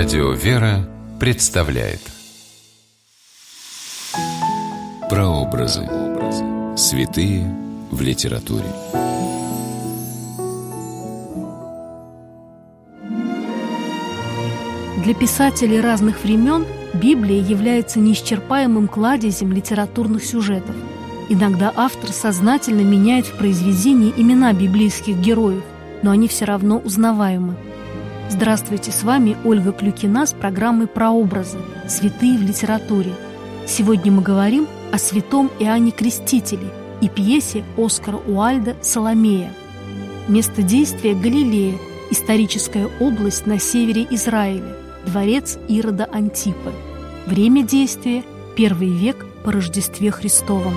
Радио «Вера» представляет Прообразы. Святые в литературе. Для писателей разных времен Библия является неисчерпаемым кладезем литературных сюжетов. Иногда автор сознательно меняет в произведении имена библейских героев, но они все равно узнаваемы. Здравствуйте, с вами Ольга Клюкина с программой «Прообразы. Святые в литературе». Сегодня мы говорим о святом Иоанне Крестителе и пьесе Оскара Уальда «Соломея». Место действия – Галилея, историческая область на севере Израиля, дворец Ирода Антипа. Время действия – первый век по Рождестве Христовом.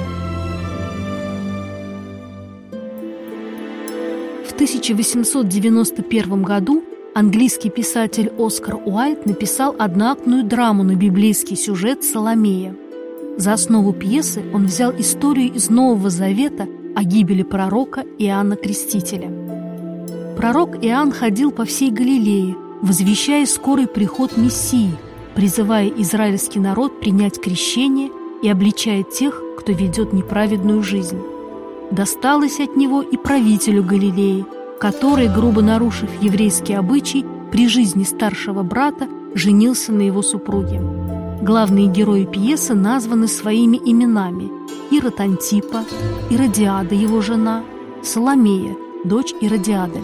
В 1891 году английский писатель Оскар Уальд написал одноактную драму на библейский сюжет «Соломея». За основу пьесы он взял историю из Нового Завета о гибели пророка Иоанна Крестителя. Пророк Иоанн ходил по всей Галилее, возвещая скорый приход Мессии, призывая израильский народ принять крещение и обличая тех, кто ведет неправедную жизнь. Досталось от него и правителю Галилеи, который, грубо нарушив еврейский обычай, при жизни старшего брата женился на его супруге. Главные герои пьесы названы своими именами – Ирод Антипа, Иродиада, его жена, Соломея, дочь Иродиады.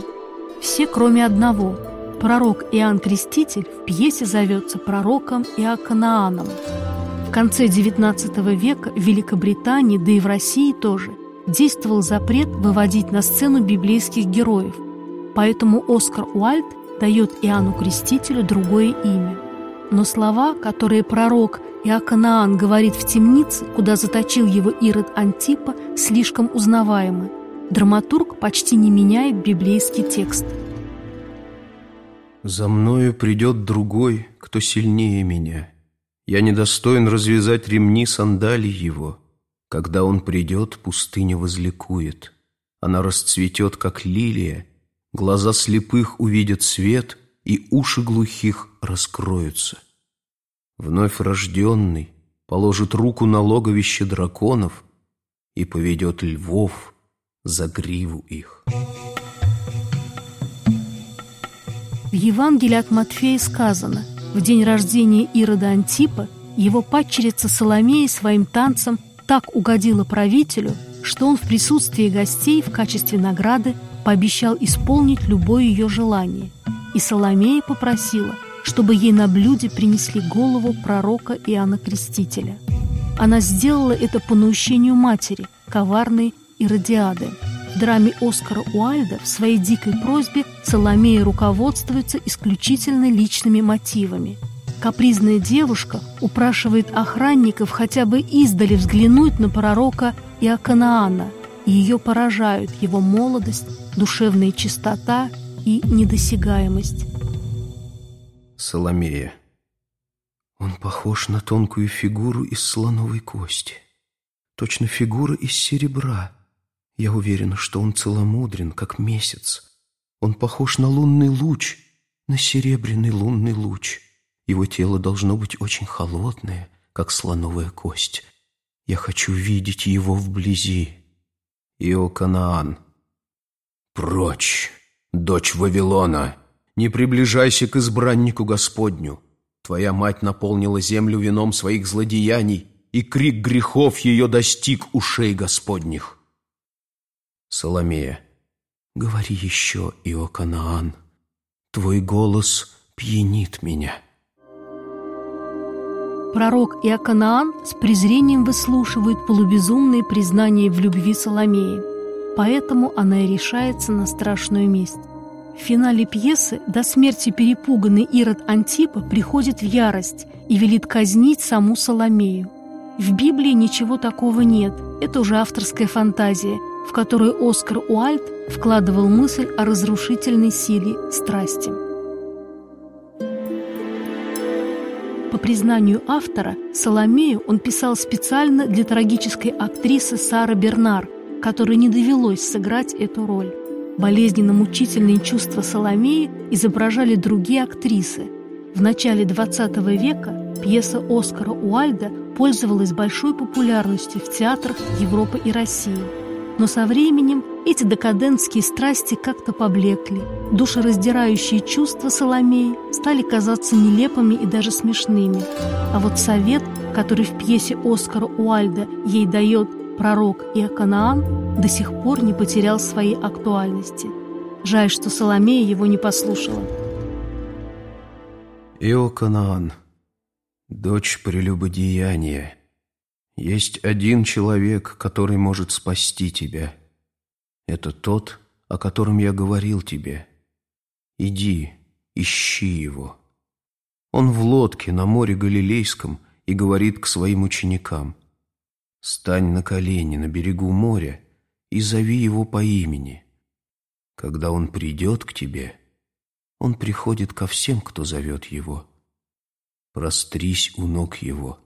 Все, кроме одного – пророк Иоанн Креститель в пьесе зовется пророком Иоканааном. В конце XIX века в Великобритании, да и в России тоже, действовал запрет выводить на сцену библейских героев, поэтому Оскар Уальд дает Иоанну Крестителю другое имя – но слова, которые пророк Иоканаан говорит в темнице, куда заточил его Ирод Антипа, слишком узнаваемы. Драматург почти не меняет библейский текст. «За мною придет другой, кто сильнее меня. Я недостоин развязать ремни сандалий его. Когда он придет, пустыня возликует. Она расцветет, как лилия, глаза слепых увидят свет — и уши глухих раскроются. Вновь рожденный положит руку на логовище драконов и поведет львов за гриву их. В Евангелии от Матфея сказано, в день рождения Ирода Антипа его падчерица Соломея своим танцем так угодила правителю, что он в присутствии гостей в качестве награды пообещал исполнить любое ее желание – и Соломея попросила, чтобы ей на блюде принесли голову пророка Иоанна Крестителя. Она сделала это по наущению матери, коварной Иродиады. В драме Оскара Уальда в своей дикой просьбе Соломея руководствуется исключительно личными мотивами. Капризная девушка упрашивает охранников хотя бы издали взглянуть на пророка Иоканаана, и ее поражают его молодость, душевная чистота и недосягаемость. Соломея. Он похож на тонкую фигуру из слоновой кости. Точно фигура из серебра. Я уверена, что он целомудрен, как месяц. Он похож на лунный луч, на серебряный лунный луч. Его тело должно быть очень холодное, как слоновая кость. Я хочу видеть его вблизи. Иоканаан. Прочь! «Дочь Вавилона, не приближайся к избраннику Господню. Твоя мать наполнила землю вином своих злодеяний, и крик грехов ее достиг ушей Господних». Соломея, говори еще, Иоканаан, твой голос пьянит меня. Пророк Иоканаан с презрением выслушивает полубезумные признания в любви Соломеи – Поэтому она и решается на страшную месть. В финале пьесы до смерти перепуганный Ирод Антипа приходит в ярость и велит казнить саму Соломею. В Библии ничего такого нет, это уже авторская фантазия, в которую Оскар Уальд вкладывал мысль о разрушительной силе страсти. По признанию автора, Соломею он писал специально для трагической актрисы Сары Бернар – которой не довелось сыграть эту роль. Болезненно-мучительные чувства Соломеи изображали другие актрисы. В начале XX века пьеса Оскара Уальда пользовалась большой популярностью в театрах Европы и России. Но со временем эти декадентские страсти как-то поблекли. Душераздирающие чувства Соломеи стали казаться нелепыми и даже смешными. А вот совет, который в пьесе Оскара Уальда ей дает пророк Иоканаан, до сих пор не потерял своей актуальности. Жаль, что Соломея его не послушала. Иоканаан, дочь прелюбодеяния, есть один человек, который может спасти тебя. Это тот, о котором я говорил тебе. Иди, ищи его. Он в лодке на море Галилейском и говорит к своим ученикам. Стань на колени на берегу моря и зови его по имени. Когда он придет к тебе, он приходит ко всем, кто зовет его. Прострись у ног его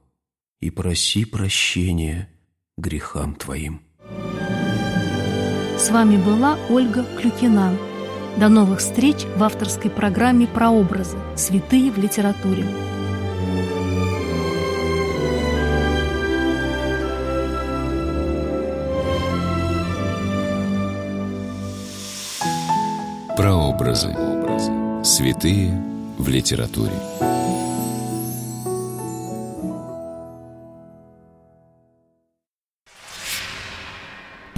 и проси прощения грехам твоим. С вами была Ольга Клюкина. До новых встреч в авторской программе «Прообразы. Святые в литературе». Прообразы. Святые в литературе.